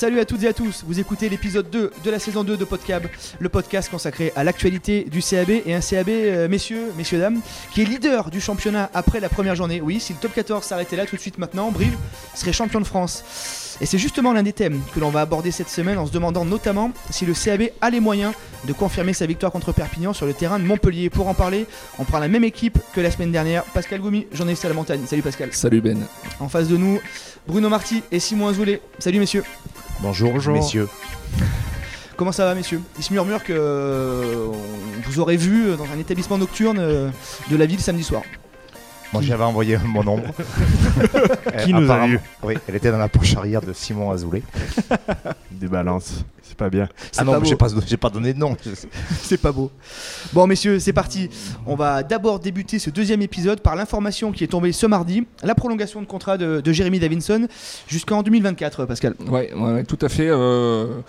Salut à toutes et à tous, vous écoutez l'épisode 2 de la saison 2 de Podcab, le podcast consacré à l'actualité du CAB et un CAB, euh, messieurs, messieurs, dames, qui est leader du championnat après la première journée. Oui, si le top 14 s'arrêtait là tout de suite maintenant, Brive serait champion de France. Et c'est justement l'un des thèmes que l'on va aborder cette semaine en se demandant notamment si le CAB a les moyens de confirmer sa victoire contre Perpignan sur le terrain de Montpellier. Pour en parler, on prend la même équipe que la semaine dernière. Pascal Goumi, journaliste à la montagne. Salut Pascal. Salut Ben. En face de nous, Bruno Marty et Simon Azoulay. Salut messieurs. Bonjour, messieurs. Comment ça va messieurs? Il se murmure que euh, vous aurez vu dans un établissement nocturne euh, de la ville samedi soir. Moi j'avais envoyé mon ombre. Qui nous a eu Oui, elle était dans la poche arrière de Simon Azoulay. Des balances, c'est pas bien. Ah non, j'ai pas, donné de nom. C'est pas beau. Bon messieurs, c'est parti. On va d'abord débuter ce deuxième épisode par l'information qui est tombée ce mardi, la prolongation de contrat de, de Jérémy Davinson jusqu'en 2024, Pascal. Ouais, ouais, ouais, tout à fait. euh,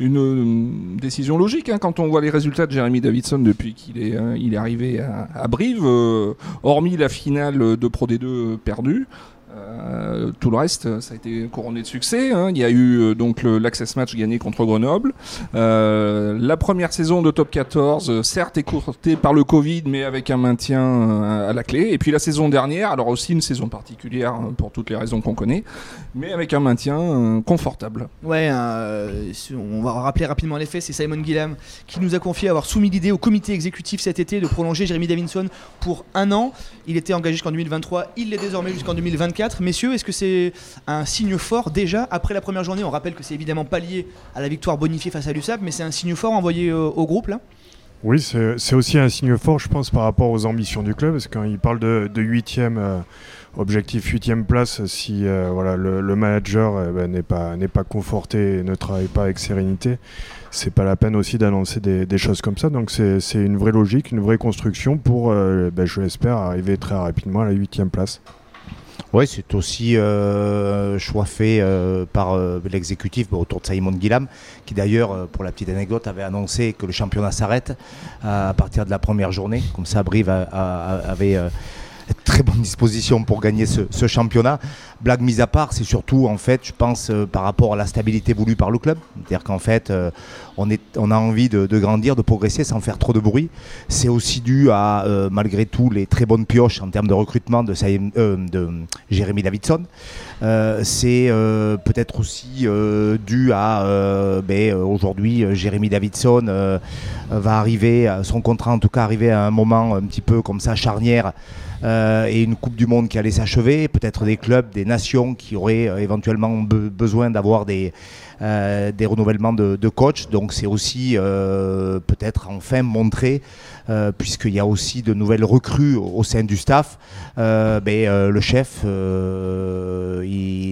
une, une décision logique hein, quand on voit les résultats de Jeremy Davidson depuis qu'il est, euh, est arrivé à, à Brive, euh, hormis la finale de Pro D2 perdue. Euh, tout le reste, ça a été couronné de succès. hein. Il y a eu euh, donc l'Access Match gagné contre Grenoble. Euh, la première saison de Top 14, euh, certes écourtée par le Covid, mais avec un maintien à la clé. Et puis la saison dernière, alors aussi une saison particulière hein, pour toutes les raisons qu'on connaît, mais avec un maintien confortable. Ouais, on va rappeler rapidement les faits, c'est Simon Gillam qui nous a confié avoir soumis l'idée au comité exécutif cet été de prolonger Jérémy Davinson pour un an. Il était engagé jusqu'en 2023, il l'est désormais jusqu'en 2024. Messieurs, est-ce que c'est un signe fort déjà après la première journée? On rappelle que c'est évidemment pas lié à la victoire bonifiée face à l'USAP, mais c'est un signe fort envoyé euh, au groupe là? Oui, c'est aussi un signe fort, je pense, par rapport aux ambitions du club, parce que quand il parle de, de huitième, euh, objectif huitième place, si euh, voilà, le, manager ben, n'est pas, conforté et ne travaille pas avec sérénité, c'est pas la peine aussi d'annoncer des, choses comme ça. Donc c'est une vraie logique, une vraie construction pour, ben, je l'espère, arriver très rapidement à la huitième place. Oui, c'est aussi euh, choix fait euh, par euh, l'exécutif autour de Simon Guillam, qui d'ailleurs, euh, pour la petite anecdote, avait annoncé que le championnat s'arrête à partir de la première journée. Comme ça, Brive a- avait euh, très bonne disposition pour gagner ce, championnat. Blague mise à part, c'est surtout, en fait, je pense, euh, par rapport à la stabilité voulue par le club. C'est-à-dire qu'en fait, euh, on, a envie de, grandir, de progresser sans faire trop de bruit. C'est aussi dû à, euh, malgré tout, les très bonnes pioches en termes de recrutement de, Jérémy Davidson. C'est peut-être aussi dû à ben, aujourd'hui Jérémy Davidson va arriver, son contrat en tout cas arriver à un moment un petit peu comme ça charnière euh, et une Coupe du Monde qui allait s'achever, peut-être des clubs, des nations qui auraient euh, éventuellement be- besoin d'avoir des, des renouvellements de, coach. Donc c'est aussi euh, peut-être enfin montrer, euh, puisqu'il y a aussi de nouvelles recrues au, sein du staff, euh, ben, euh, le chef, euh,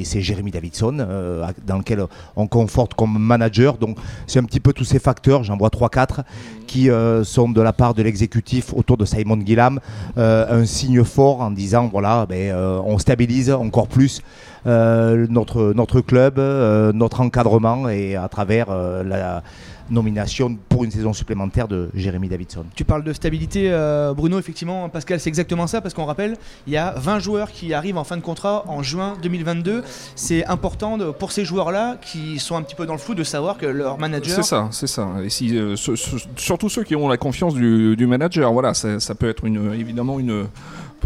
c'est Jérémy Davidson, euh, dans lequel on conforte comme manager. Donc c'est un petit peu tous ces facteurs, j'en vois 3-4, qui euh, sont de la part de l'exécutif autour de Simon Gillam euh, un signe fort en disant voilà, ben, euh, on stabilise encore plus euh, notre, notre club, euh, notre encadrement et à travers euh, la nomination pour une saison supplémentaire de Jérémy Davidson. Tu parles de stabilité, euh, Bruno, effectivement, Pascal, c'est exactement ça, parce qu'on rappelle, il y a 20 joueurs qui arrivent en fin de contrat en juin 2022. C'est important de- pour ces joueurs-là, qui sont un petit peu dans le flou, de savoir que leur manager... C'est ça, c'est ça. Et si, euh, ce- ce- surtout ceux qui ont la confiance du, du manager, voilà, ça, ça peut être une, évidemment une,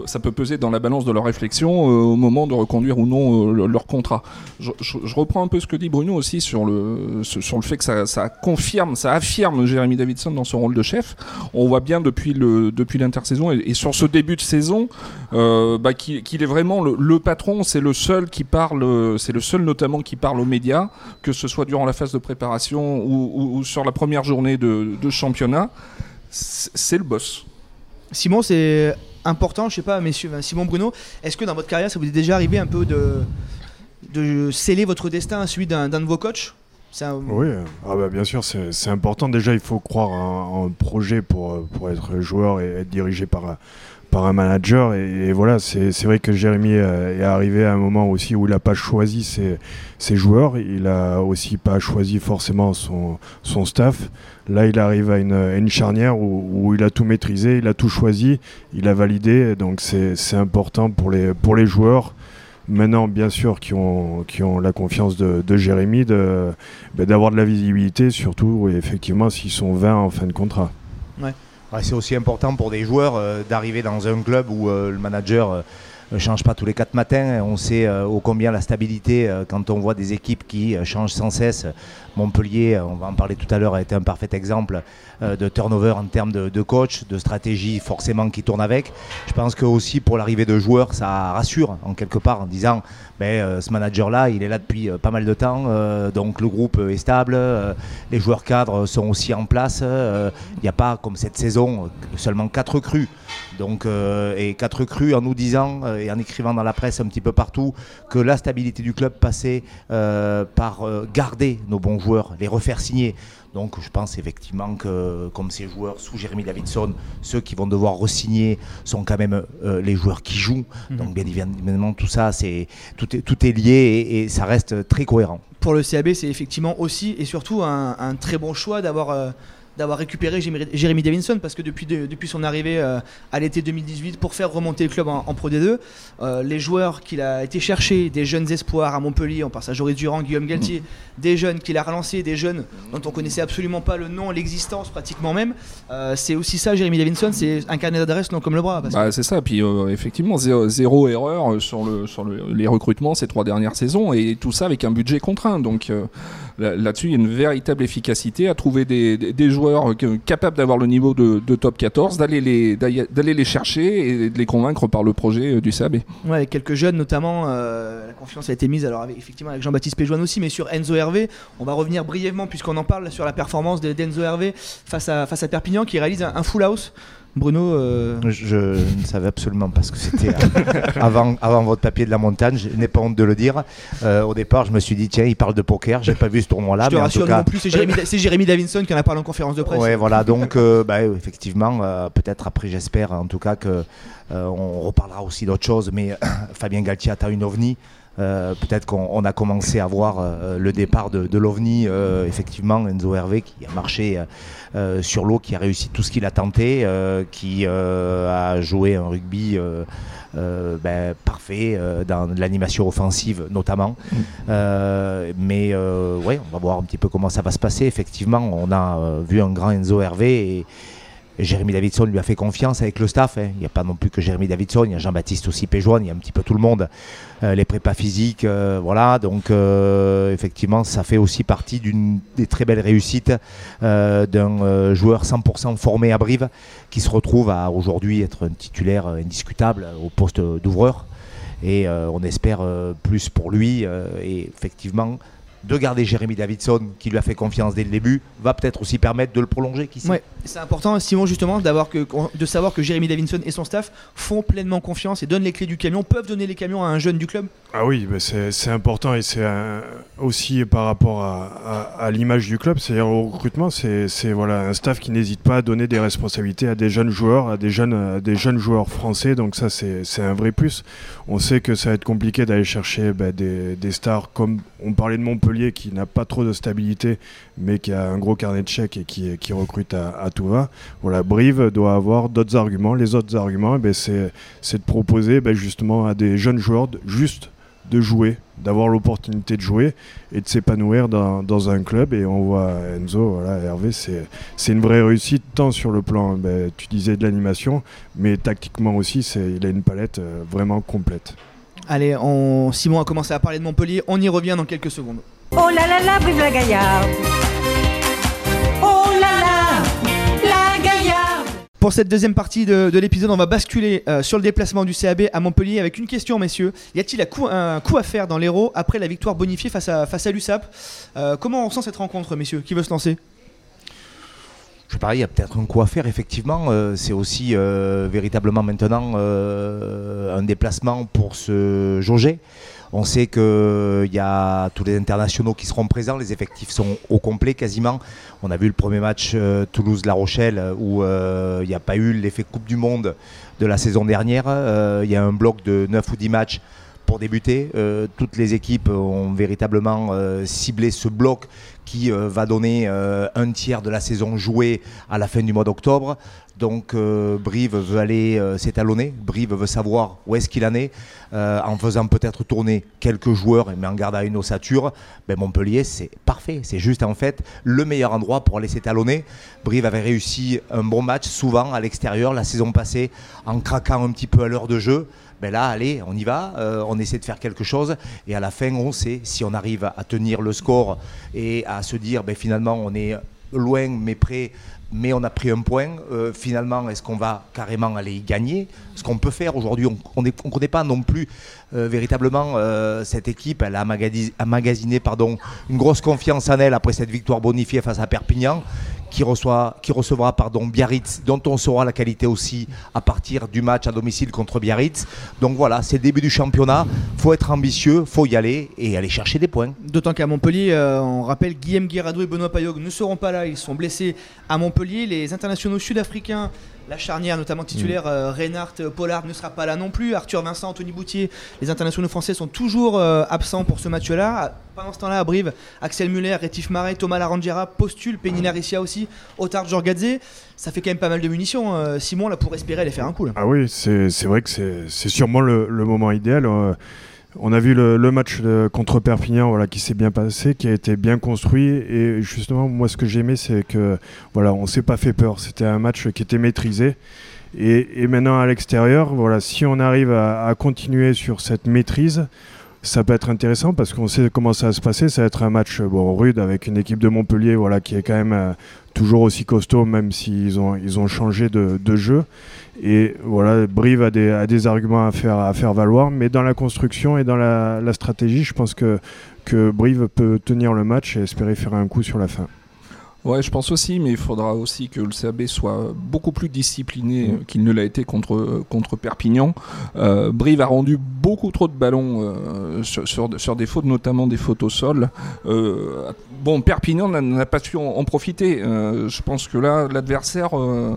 ça peut peser dans la balance de leur réflexion euh, au moment de reconduire ou non euh, le- leur contrat. Je, reprends un peu ce que dit Bruno aussi sur le, sur le fait que ça, ça confirme, ça affirme Jérémy Davidson dans son rôle de chef. On voit bien depuis le depuis l'intersaison et, et sur ce début de saison euh, bah, qu'il est vraiment le, patron. C'est le seul qui parle, c'est le seul notamment qui parle aux médias, que ce soit durant la phase de préparation ou, sur la première journée de, de championnat. C'est le boss. Simon, c'est important, je sais pas, messieurs, Simon Bruno, est-ce que dans votre carrière, ça vous est déjà arrivé un peu de, de sceller votre destin à celui d'un de vos coachs? Un- Oui, euh, ah bah bien sûr, c'est important. Déjà, il faut croire en un projet pour, euh, pour être joueur et être dirigé par, par un manager. Et, voilà, c'est vrai que Jérémy euh, est arrivé à un moment aussi où il n'a pas choisi ses, joueurs. Il a aussi pas choisi forcément son, staff. Là, il arrive à une, charnière où, il a tout maîtrisé, il a tout choisi, il a validé. Donc, c'est important pour les, joueurs maintenant, bien sûr, qui ont, la confiance de, Jérémy, ben, d'avoir de, la visibilité, surtout effectivement s'ils sont 20 en fin de contrat. C'est aussi important pour des joueurs d'arriver dans un club où le manager ne change pas tous les quatre matins. On sait ô combien la stabilité, quand on voit des équipes qui changent sans cesse, Montpellier, on va en parler tout à l'heure, a été un parfait exemple euh, de turnover en termes de, coach, de stratégie forcément qui tourne avec. Je pense que aussi pour l'arrivée de joueurs, ça rassure en quelque part en disant ben, euh, ce manager-là, il est là depuis euh, pas mal de temps, donc le groupe est stable, les joueurs cadres sont aussi en place. Il n'y a pas comme cette saison seulement quatre recrues. Donc, et quatre recrues en nous disant et en écrivant dans la presse un petit peu partout que la stabilité du club passait par garder nos bons joueurs, les refaire signer. Donc je pense effectivement que comme ces joueurs sous Jérémy Davidson, ceux qui vont devoir re-signer sont quand même euh, les joueurs qui jouent. Mhm. Donc bien évidemment tout ça, c'est tout, est, tout est lié et, ça reste très cohérent. Pour le CAB, c'est effectivement aussi et surtout un, très bon choix d'avoir... Euh, d'avoir récupéré Jérémy Davinson parce que depuis, depuis son arrivée euh, à l'été 2018 pour faire remonter le club en, Pro D2, euh, les joueurs qu'il a été chercher, des jeunes espoirs à Montpellier, on pense à Joris Durand, Guillaume Galtier, mm. des jeunes qu'il a relancés, des jeunes dont on connaissait absolument pas le nom, l'existence pratiquement même, euh, c'est aussi ça Jérémy Davinson, c'est un carnet d'adresse non comme le bras. Bah, c'est ça, puis effectivement zéro, erreur sur, le, sur les recrutements ces trois dernières saisons et tout ça avec un budget contraint. Donc là-dessus, il y a une véritable efficacité à trouver des, joueurs euh, capables d'avoir le niveau de, top 14, d'aller les, chercher et de les convaincre par le projet euh, du SAB. Ouais, quelques jeunes notamment, euh, la confiance a été mise, alors effectivement avec Jean-Baptiste Péjoine aussi, mais sur Enzo Hervé, on va revenir brièvement puisqu'on en parle sur la performance d'Enzo Hervé face à Perpignan qui réalise un full house. Bruno euh, je, ne savais absolument pas ce que c'était euh, avant, avant votre papier de la montagne, je n'ai pas honte de le dire. Euh, au départ, je me suis dit, tiens, il parle de poker, j'ai pas vu ce tournoi-là. Je te rassure non plus, c'est Jérémy, Davinson qui en a parlé en conférence de presse. Oui, voilà, donc bah, effectivement, peut-être après, j'espère en tout cas que on reparlera aussi d'autres choses, mais Fabien Galtier a une ovni. Euh, peut-être qu'on a commencé à voir euh, le départ de, l'OVNI, euh, effectivement, Enzo Hervé qui a marché sur l'eau, qui a réussi tout ce qu'il a tenté, qui a joué un rugby ben, parfait dans l'animation offensive notamment. Mm. mais ouais, on va voir un petit peu comment ça va se passer. Effectivement, on a vu un grand Enzo Hervé et, Jérémy Davidson lui a fait confiance avec le staff. Hein. Il n'y a pas non plus que Jérémy Davidson, il y a Jean-Baptiste aussi Péjoine, il y a un petit peu tout le monde. Euh, les prépas physiques, euh, voilà. Donc euh, effectivement, ça fait aussi partie d'une des très belles réussites d'un joueur 100% formé à Brive qui se retrouve à aujourd'hui être un titulaire indiscutable au poste d'ouvreur. Et on espère plus pour lui. et effectivement, de garder Jérémy Davidson, qui lui a fait confiance dès le début, va peut-être aussi permettre de le prolonger. Qui c'est important, Simon, justement, de savoir que Jérémy Davidson et son staff font pleinement confiance et donnent les clés du camion, peuvent donner les camions à un jeune du club. Ah oui, c'est important et c'est aussi par rapport à, l'image du club, c'est-à-dire au recrutement, c'est voilà, un staff qui n'hésite pas à donner des responsabilités à des jeunes joueurs, à des jeunes, des jeunes joueurs français, donc ça c'est un vrai plus. On sait que ça va être compliqué d'aller chercher bah, des, stars comme on parlait de Montpellier qui n'a pas trop de stabilité, mais qui a un gros carnet de chèques et qui, qui recrute à, tout va. Voilà, Brive doit avoir d'autres arguments. Les autres arguments, eh ben, c'est de proposer ben, justement à des jeunes joueurs juste de jouer, d'avoir l'opportunité de jouer et de s'épanouir dans, un club. Et on voit Enzo, voilà, Hervé, c'est une vraie réussite, tant sur le plan, ben, tu disais, de l'animation, mais tactiquement aussi, il a une palette euh, vraiment complète. Allez, on... Simon a commencé à parler de Montpellier, on y revient dans quelques secondes. Oh là là là, Brive la Gaillarde Pour cette deuxième partie de, l'épisode, on va basculer euh, sur le déplacement du CAB à Montpellier avec une question, messieurs. Y a-t-il un coup, à faire dans l'Hérault après la victoire bonifiée face à, l'USAP? Euh, Comment on sent cette rencontre, messieurs? Qui veut se lancer? Je pareil, il y a peut-être un coup à faire, effectivement. Euh, c'est aussi véritablement maintenant un déplacement pour se jauger. On sait qu'il euh, y a tous les internationaux qui seront présents, les effectifs sont au complet quasiment. On a vu le premier match euh, Toulouse-La Rochelle euh, où il n'y a pas eu l'effet Coupe du Monde de la saison dernière. Il y a un bloc de 9 ou 10 matchs pour débuter. toutes les équipes ont véritablement ciblé ce bloc qui euh, va donner euh, un tiers de la saison jouée à la fin du mois d'octobre. Donc euh, Brive veut aller euh, s'étalonner, Brive veut savoir où est-ce qu'il en est, euh, en faisant peut-être tourner quelques joueurs, mais en gardant une ossature. Ben, Montpellier, c'est parfait, c'est juste en fait le meilleur endroit pour aller s'étalonner. Brive avait réussi un bon match souvent à l'extérieur la saison passée en craquant un petit peu à l'heure de jeu. Ben là, allez, on y va, euh, on essaie de faire quelque chose et à la fin, on sait si on arrive à tenir le score et à se dire, ben, finalement, on est loin mais près, mais on a pris un point. Euh, finalement, est-ce qu'on va carrément aller y gagner? Ce qu'on peut faire aujourd'hui, on ne connaît pas non plus euh, véritablement cette équipe. Elle a magasiné pardon, une grosse confiance en elle après cette victoire bonifiée face à Perpignan. Qui, reçoit, qui recevra pardon, Biarritz, dont on saura la qualité aussi à partir du match à domicile contre Biarritz. Donc voilà, c'est le début du championnat. faut être ambitieux, faut y aller et aller chercher des points. D'autant qu'à Montpellier, euh, on rappelle Guillaume Guirado et Benoît Payog ne seront pas là, ils sont blessés à Montpellier. Les internationaux sud-africains, la charnière notamment titulaire, euh, Reinhardt euh, Pollard ne sera pas là non plus. Arthur Vincent, Anthony Boutier, les internationaux français sont toujours euh, absents pour ce match-là. Pendant ce temps-là, à Brive, Axel Muller, Rétif Marais, Thomas Larangera postule, Penny Larissia aussi, Otard Jorgadze. Ça fait quand même pas mal de munitions, euh, Simon, là pour espérer aller faire un coup. Ah oui, c'est vrai que c'est sûrement le, moment idéal. Euh, on a vu le, match contre Perpignan voilà, qui s'est bien passé, qui a été bien construit. Et justement, moi, ce que j'ai aimé, c'est que voilà, s'est pas fait peur. C'était un match qui était maîtrisé. Et, et maintenant, à l'extérieur, voilà, si on arrive à continuer sur cette maîtrise, ça peut être intéressant parce qu'on sait comment ça va se passer. Ça va être un match bon, rude avec une équipe de Montpellier voilà, qui est quand même euh, toujours aussi costaud, même s'ils ont, ils ont changé de, de jeu. Et voilà, Brive a des, a des arguments à faire, à faire valoir, mais dans la construction et dans la, la stratégie, je pense que, que Brive peut tenir le match et espérer faire un coup sur la fin. Ouais, je pense aussi, mais il faudra aussi que le CAB soit beaucoup plus discipliné euh, qu'il ne l'a été contre, contre Perpignan. Euh, Brive a rendu beaucoup trop de ballons euh, sur, sur, sur des fautes, notamment des fautes au sol. Euh, bon, Perpignan n'a- pas su en, en profiter. Euh, je pense que là, l'adversaire euh,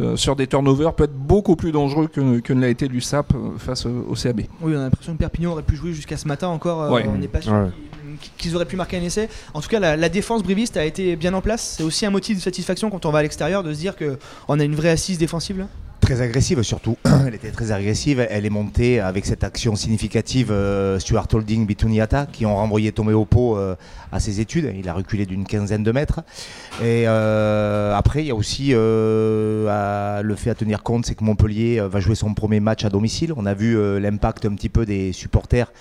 euh, sur des turnovers peut être beaucoup plus dangereux que, que ne l'a été l'USAP face au, au CAB. Oui, on a l'impression que Perpignan aurait pu jouer jusqu'à ce matin encore. euh, Ouais. On n'est pas sûr Ouais. Qu'ils- auraient pu marquer un essai. En tout cas, la, défense briviste a été bien en place. C'est aussi un motif de satisfaction quand on va à l'extérieur de se dire qu'on a une vraie assise défensive. Très agressive surtout. Elle était très agressive. Elle est montée avec cette action significative euh, Stuart Holding, Bituniata, qui ont renvoyé Tomé euh, à ses études. Il a reculé d'une quinzaine de mètres. Et euh, après, il y a aussi euh, à- le fait à tenir compte, c'est que Montpellier euh, va jouer son premier match à domicile. On a vu l'impact un petit peu des supporters.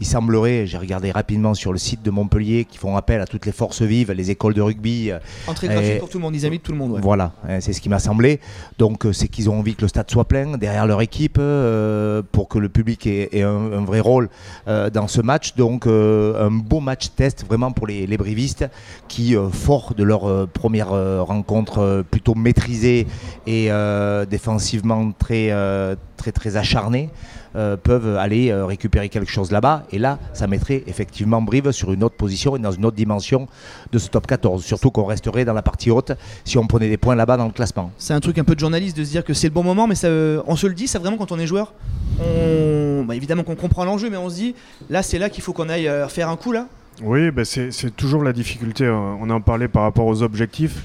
Il semblerait, j'ai regardé rapidement sur le site de Montpellier, qui font appel à toutes les forces vives, les écoles de rugby, Entrée gratuite pour tout le monde, ils invitent tout le monde. ouais. voilà, hein, c'est ce qui m'a semblé. Donc c'est qu'ils ont envie que le stade soit plein derrière leur équipe euh, pour que le public ait, ait un, un vrai rôle euh, dans ce match. Donc euh, un beau match test vraiment pour les, les brivistes qui, euh, forts de leur euh, première euh, rencontre euh, plutôt maîtrisée et défensivement très, très, très acharnée, peuvent aller récupérer quelque chose là-bas. Et là, ça mettrait effectivement Brive sur une autre position et dans une autre dimension de ce top 14. Surtout qu'on resterait dans la partie haute si on prenait des points là-bas dans le classement. C'est un truc un peu de journaliste de se dire que c'est le bon moment, mais on se le dit, ça vraiment quand on est joueur. On, bah, évidemment qu'on comprend l'enjeu, mais on se dit, là c'est là qu'il faut qu'on aille faire un coup là. Oui, bah c'est toujours la difficulté. hein. On en parlait par rapport aux objectifs.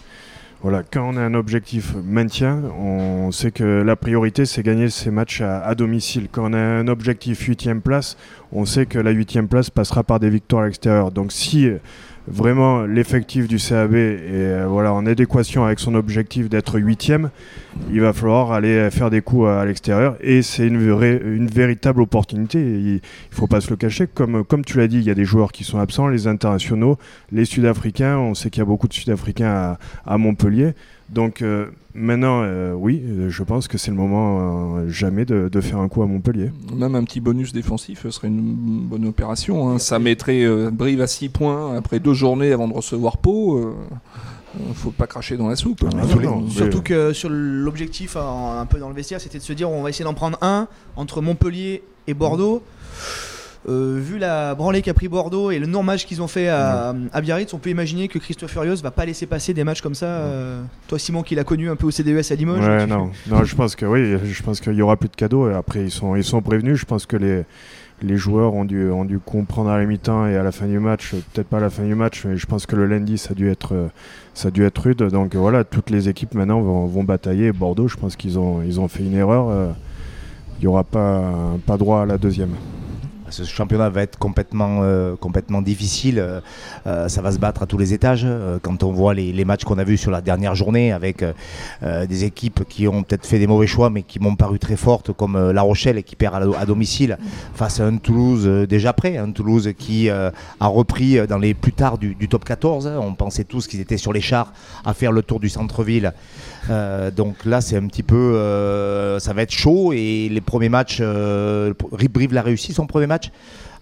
Voilà, quand on a un objectif maintien, on sait que la priorité c'est gagner ces matchs à, domicile. Quand on a un objectif huitième place, on sait que la huitième place passera par des victoires à l'extérieur. Donc si vraiment l'effectif du CAB est euh, voilà, en adéquation avec son objectif d'être huitième, il va falloir aller faire des coups à, l'extérieur et c'est une, véritable opportunité. Il ne faut pas se le cacher. Comme, comme tu l'as dit, il y a des joueurs qui sont absents, les internationaux, les Sud-Africains. On sait qu'il y a beaucoup de Sud-Africains à, à Montpellier. Donc euh, maintenant, euh, oui, euh, je pense que c'est le moment euh, jamais de, de faire un coup à Montpellier. Même un petit bonus défensif serait une bonne opération. hein. Ça mettrait euh, Brive à 6 points après deux journées avant de recevoir Pau. euh, euh, faut pas cracher dans la soupe. Ah, Surtout- non, mais- Surtout que sur l'objectif, un peu dans le vestiaire, c'était de se dire on va essayer d'en prendre un entre Montpellier et Bordeaux. Euh, vu la branlée qu'a pris Bordeaux et le non-match qu'ils ont fait à, à Biarritz, on peut imaginer que Christophe Furios va pas laisser passer des matchs comme ça. euh, toi, Simon, qui l'a connu un peu au CDES à Limoges. Ouais, non, non, je pense que oui, je pense qu'il y aura plus de cadeaux. Et après, ils sont, ils sont prévenus. Je pense que les, les joueurs ont dû, ont dû comprendre à la mi-temps et à la fin du match. Peut-être pas à la fin du match, mais je pense que le lundi, ça a dû être, ça a dû être rude. Donc voilà, toutes les équipes maintenant vont, vont batailler. Bordeaux, je pense qu'ils ont, ils ont fait une erreur. euh, Il n'y aura pas, pas droit à la deuxième. Ce championnat va être complètement, euh, complètement difficile. euh, euh, ça va se battre à tous les étages. Quand on voit les, matchs qu'on a vus sur la dernière journée avec des équipes qui ont peut-être fait des mauvais choix mais qui m'ont paru très fortes, comme La Rochelle qui perd à, domicile face à un Toulouse déjà prêt. Un Toulouse qui a repris dans les plus tard du top 14. On pensait tous qu'ils étaient sur les chars à faire le tour du centre-ville. Euh, donc là, c'est un petit peu. euh, ça va être chaud et les premiers matchs. Euh, Brive l'a réussi son premier match.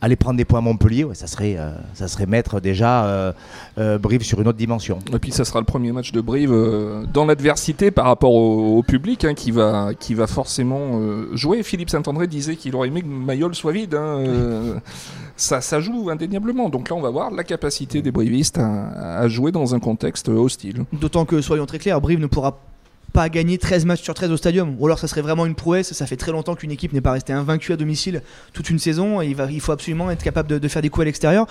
Aller prendre des points à Montpellier, ouais, ça, serait, euh, ça serait mettre déjà euh, euh, Brive sur une autre dimension. Et puis ça sera le premier match de Brive euh, dans l'adversité par rapport au, au public hein, qui, va, qui va forcément euh, jouer. Philippe Saint-André disait qu'il aurait aimé que Mayol soit vide. hein, euh, ça, ça joue indéniablement. Donc là, on va voir la capacité des Brivistes à, à jouer dans un contexte hostile. D'autant que, soyons très clairs, Brive ne pourra pas gagner 13 matchs sur 13 au stadium. Ou alors ça serait vraiment une prouesse. Ça fait très longtemps qu'une équipe n'est pas restée invaincue à domicile toute une saison. Et il, va, il faut absolument être capable de, faire des coups à l'extérieur.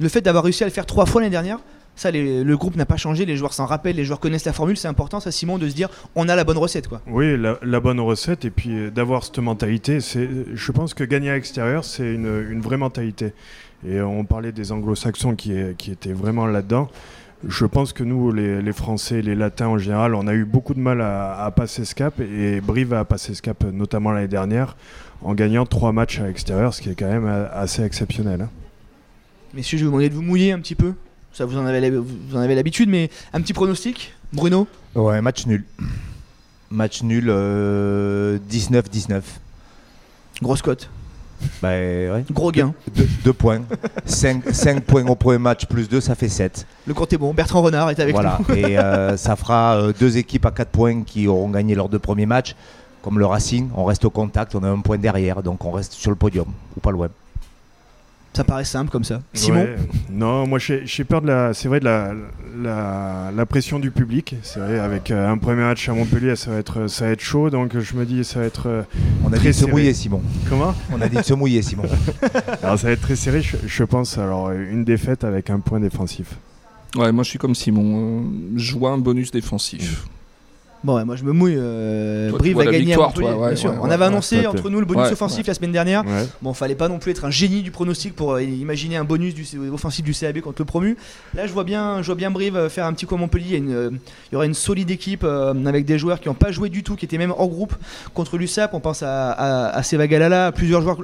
Le fait d'avoir réussi à le faire trois fois l'année dernière, ça, le groupe n'a pas changé. Les joueurs s'en rappellent, les joueurs connaissent la formule. C'est important, ça, Simon, de se dire on a la bonne recette. quoi. Oui, la, bonne recette, et puis d'avoir cette mentalité, c'est, je pense que gagner à l'extérieur, c'est une, une vraie mentalité. Et on parlait des anglo-saxons qui, qui étaient vraiment là-dedans. Je pense que nous, les, les Français, les Latins en général, on a eu beaucoup de mal à, à passer ce cap, et Brive a passé ce cap notamment l'année dernière, en gagnant trois matchs à l'extérieur, ce qui est quand même euh, assez exceptionnel. hein. Messieurs, je vais vous demander de vous mouiller un petit peu. Ça, vous en avez, l'hab- vous en avez l'habitude, mais un petit pronostic Bruno? Ouais, match nul. Match nul euh, 19-19. Grosse cote. Ouais. Gros gain. Deux, deux points. 5, points au premier match plus 2, ça fait 7. Le compte est bon. Bertrand Renard est avec voilà. nous. Et euh, ça fera euh, deux équipes à 4 points qui auront gagné leurs deux premiers matchs. Comme le Racing, on reste au contact, on a un point derrière, donc on reste sur le podium, ou pas loin. Ça paraît simple comme ça. Simon Ouais. Non, moi j'ai peur de la, c'est vrai de la, la, la pression du public. C'est vrai avec euh, un premier match à Montpellier, ça va être, ça va être chaud. Donc je me dis ça va être euh, On a Très dit de se mouiller, Simon. comment? On a dit de se mouiller, Simon. Alors ça va être très serré, je, je pense. Alors une défaite avec un point défensif. Ouais, moi je suis comme Simon. euh, je vois un bonus défensif. Bon, ouais, moi je me mouille. euh, Toi, Brive vois a la gagné victoire, à Montpellier, toi, ouais, bien sûr. ouais, On avait ouais, annoncé entre nous le bonus Ouais, offensif la semaine dernière. Ouais. Bon, fallait pas non plus être un génie du pronostic pour euh, imaginer un bonus du offensif du CAB contre le promu. Là, je vois bien, je vois bien Brive euh, faire un petit coup à Montpellier. Il y, une, euh, il y aura une solide équipe euh, avec des joueurs qui n'ont pas joué du tout, qui étaient même hors groupe contre l'USAP. On pense à, à, à Seva Galala, à plusieurs joueurs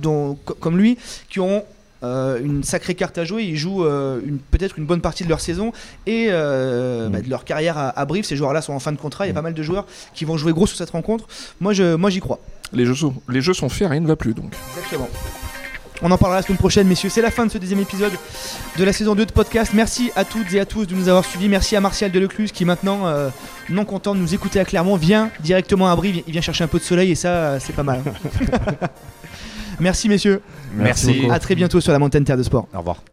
dont, comme lui qui ont euh, une sacrée carte à jouer. Ils jouent euh, peut-être une bonne partie de leur saison et euh, Mm. bah, de leur carrière à, à Brive. Ces joueurs-là sont en fin de contrat. Il y a Mm. pas mal de joueurs qui vont jouer gros sur cette rencontre. Moi, je, moi, j'y crois. Les jeux, sont, les jeux sont faits, rien ne va plus donc. Exactement. On en parlera la semaine prochaine, messieurs. C'est la fin de ce deuxième épisode de la saison 2 de podcast. Merci à toutes et à tous de nous avoir suivis. Merci à Martial Delecluse qui maintenant, euh, non content de nous écouter à Clermont, vient directement à Brive. Il vient chercher un peu de soleil et ça, c'est pas mal. Merci messieurs. Merci. À très bientôt sur la montagne Terre de Sport. Au revoir.